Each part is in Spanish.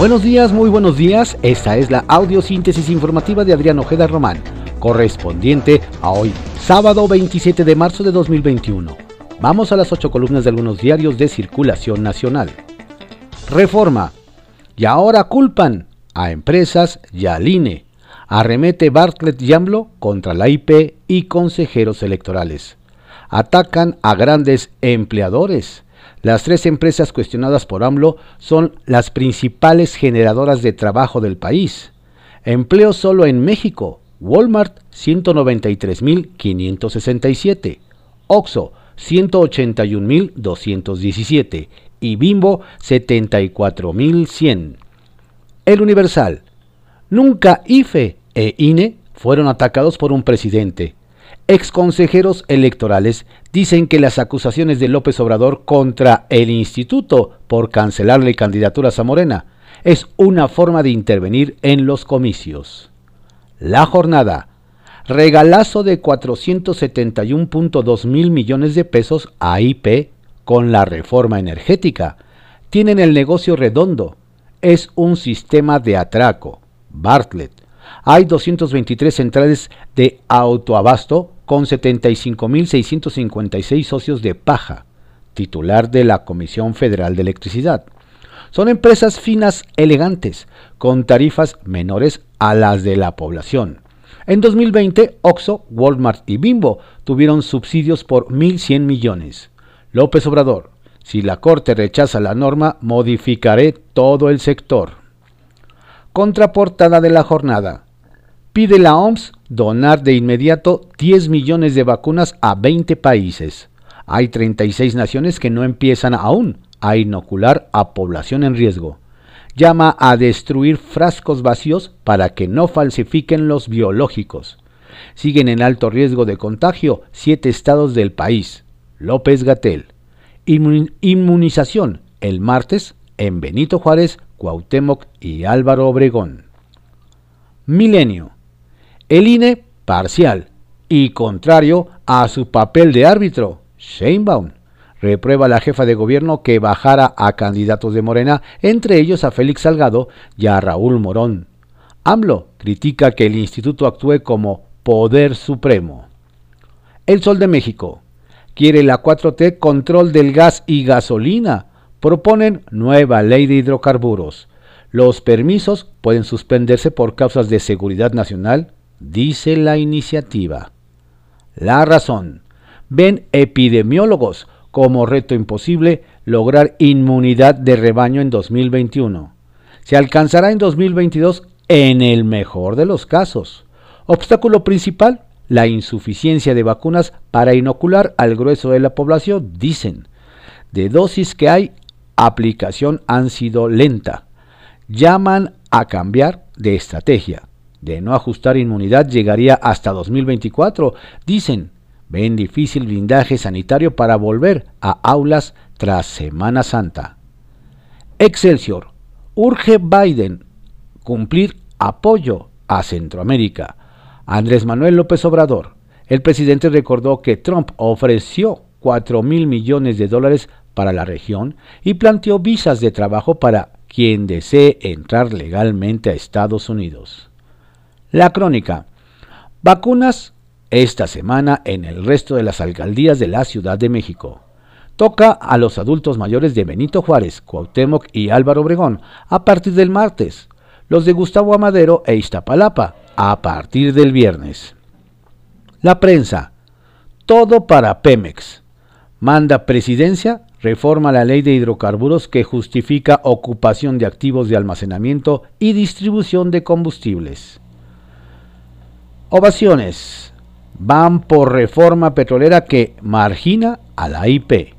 Buenos días, muy buenos días. Esta es la audiosíntesis informativa de Adrián Ojeda Román, correspondiente a hoy, sábado 27 de marzo de 2021. Vamos a las ocho columnas de algunos diarios de circulación nacional. Reforma. Y ahora culpan a empresas y al INE. Arremete Bartlett Yamblo contra la IP y consejeros electorales. Atacan a grandes empleadores. Las tres empresas cuestionadas por AMLO son las principales generadoras de trabajo del país. Empleo solo en México. Walmart 193.567. Oxo 181.217 y Bimbo 74.100. El Universal. Nunca IFE e INE fueron atacados por un presidente. Exconsejeros electorales dicen que las acusaciones de López Obrador contra el instituto por cancelarle candidaturas a Morena es una forma de intervenir en los comicios. La jornada. Regalazo de 471.2 mil millones de pesos a IP con la reforma energética. Tienen el negocio redondo. Es un sistema de atraco. Bartlett. Hay 223 centrales de autoabasto con 75.656 socios de paja, titular de la Comisión Federal de Electricidad. Son empresas finas elegantes, con tarifas menores a las de la población. En 2020, Oxo, Walmart y Bimbo tuvieron subsidios por 1.100 millones. López Obrador, si la Corte rechaza la norma, modificaré todo el sector. Contraportada de la jornada. Pide la OMS donar de inmediato 10 millones de vacunas a 20 países. Hay 36 naciones que no empiezan aún a inocular a población en riesgo. Llama a destruir frascos vacíos para que no falsifiquen los biológicos. Siguen en alto riesgo de contagio siete estados del país. López Gatel. Inmunización el martes en Benito Juárez, Cuauhtémoc y Álvaro Obregón. Milenio el INE parcial y contrario a su papel de árbitro. Sheinbaum reprueba a la jefa de gobierno que bajara a candidatos de Morena, entre ellos a Félix Salgado y a Raúl Morón. AMLO critica que el instituto actúe como poder supremo. El Sol de México quiere la 4T control del gas y gasolina. Proponen nueva ley de hidrocarburos. Los permisos pueden suspenderse por causas de seguridad nacional, dice la iniciativa. La razón. Ven epidemiólogos como reto imposible lograr inmunidad de rebaño en 2021. Se alcanzará en 2022 en el mejor de los casos. Obstáculo principal, la insuficiencia de vacunas para inocular al grueso de la población, dicen. De dosis que hay, aplicación han sido lenta. Llaman a cambiar de estrategia de no ajustar inmunidad llegaría hasta 2024, dicen. Ven difícil blindaje sanitario para volver a aulas tras Semana Santa. Excelsior. Urge Biden cumplir apoyo a Centroamérica. Andrés Manuel López Obrador. El presidente recordó que Trump ofreció 4 mil millones de dólares para la región y planteó visas de trabajo para quien desee entrar legalmente a Estados Unidos. La crónica. Vacunas esta semana en el resto de las alcaldías de la Ciudad de México. Toca a los adultos mayores de Benito Juárez, Cuauhtémoc y Álvaro Obregón a partir del martes, los de Gustavo Amadero e Iztapalapa a partir del viernes. La prensa. Todo para Pemex. Manda presidencia, reforma la ley de hidrocarburos que justifica ocupación de activos de almacenamiento y distribución de combustibles. Ovaciones. Van por reforma petrolera que margina a la IP.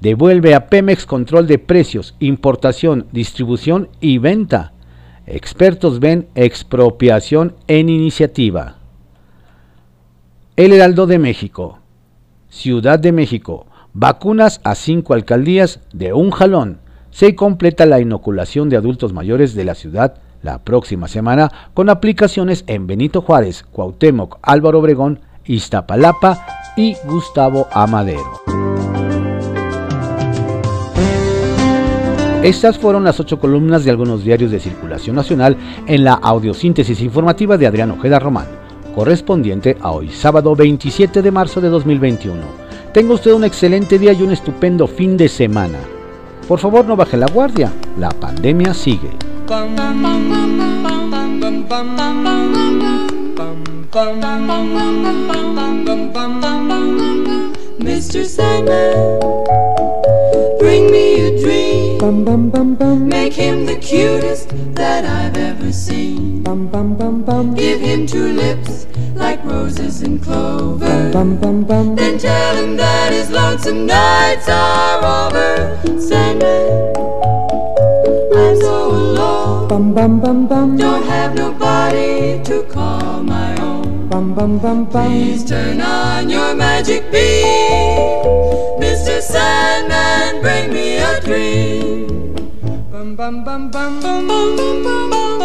Devuelve a Pemex control de precios, importación, distribución y venta. Expertos ven expropiación en iniciativa. El Heraldo de México. Ciudad de México. Vacunas a cinco alcaldías de un jalón. Se completa la inoculación de adultos mayores de la ciudad la próxima semana con aplicaciones en Benito Juárez, Cuauhtémoc, Álvaro Obregón, Iztapalapa y Gustavo Amadero. Estas fueron las ocho columnas de algunos diarios de circulación nacional en la audiosíntesis informativa de Adrián Ojeda Román, correspondiente a hoy sábado 27 de marzo de 2021. Tenga usted un excelente día y un estupendo fin de semana. Por favor no baje la guardia, la pandemia sigue. Mr. Sandman, bring me a dream. Make him the cutest that I've ever seen. Give him two lips like roses and clover. Bum bum bum. Then tell him that his lonesome nights are over. Sandman, I'm so alone. Bum bum bum bum. Don't have nobody to call my own. Bum bum bum bum. Please turn on your magic beam. Mr. Sandman, bring me a dream. Bum bum bum bum. Bum, bum, bum, bum,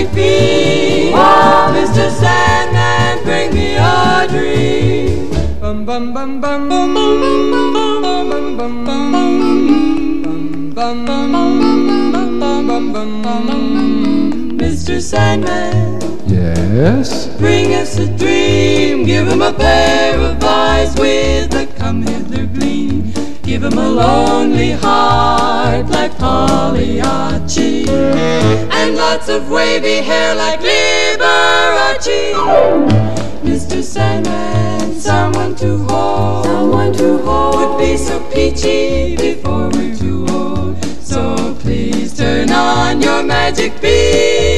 your magic beam. Mr. Sandman, bring me a dream. Bum bum bum bum. Bum, bum, bum, bum, bum, bum, bum, bum, bum, bum, bum, bum. Mr. Sandman, Yes? bring us a dream. Give him a pair of eyes with a come hither gleam. Give him a lonely heart like Pagliacci. And lots of wavy hair like Liberace. Mr. Sandman, someone to hold. Someone to hold would be so peachy before we're too old. So please turn on your magic beam.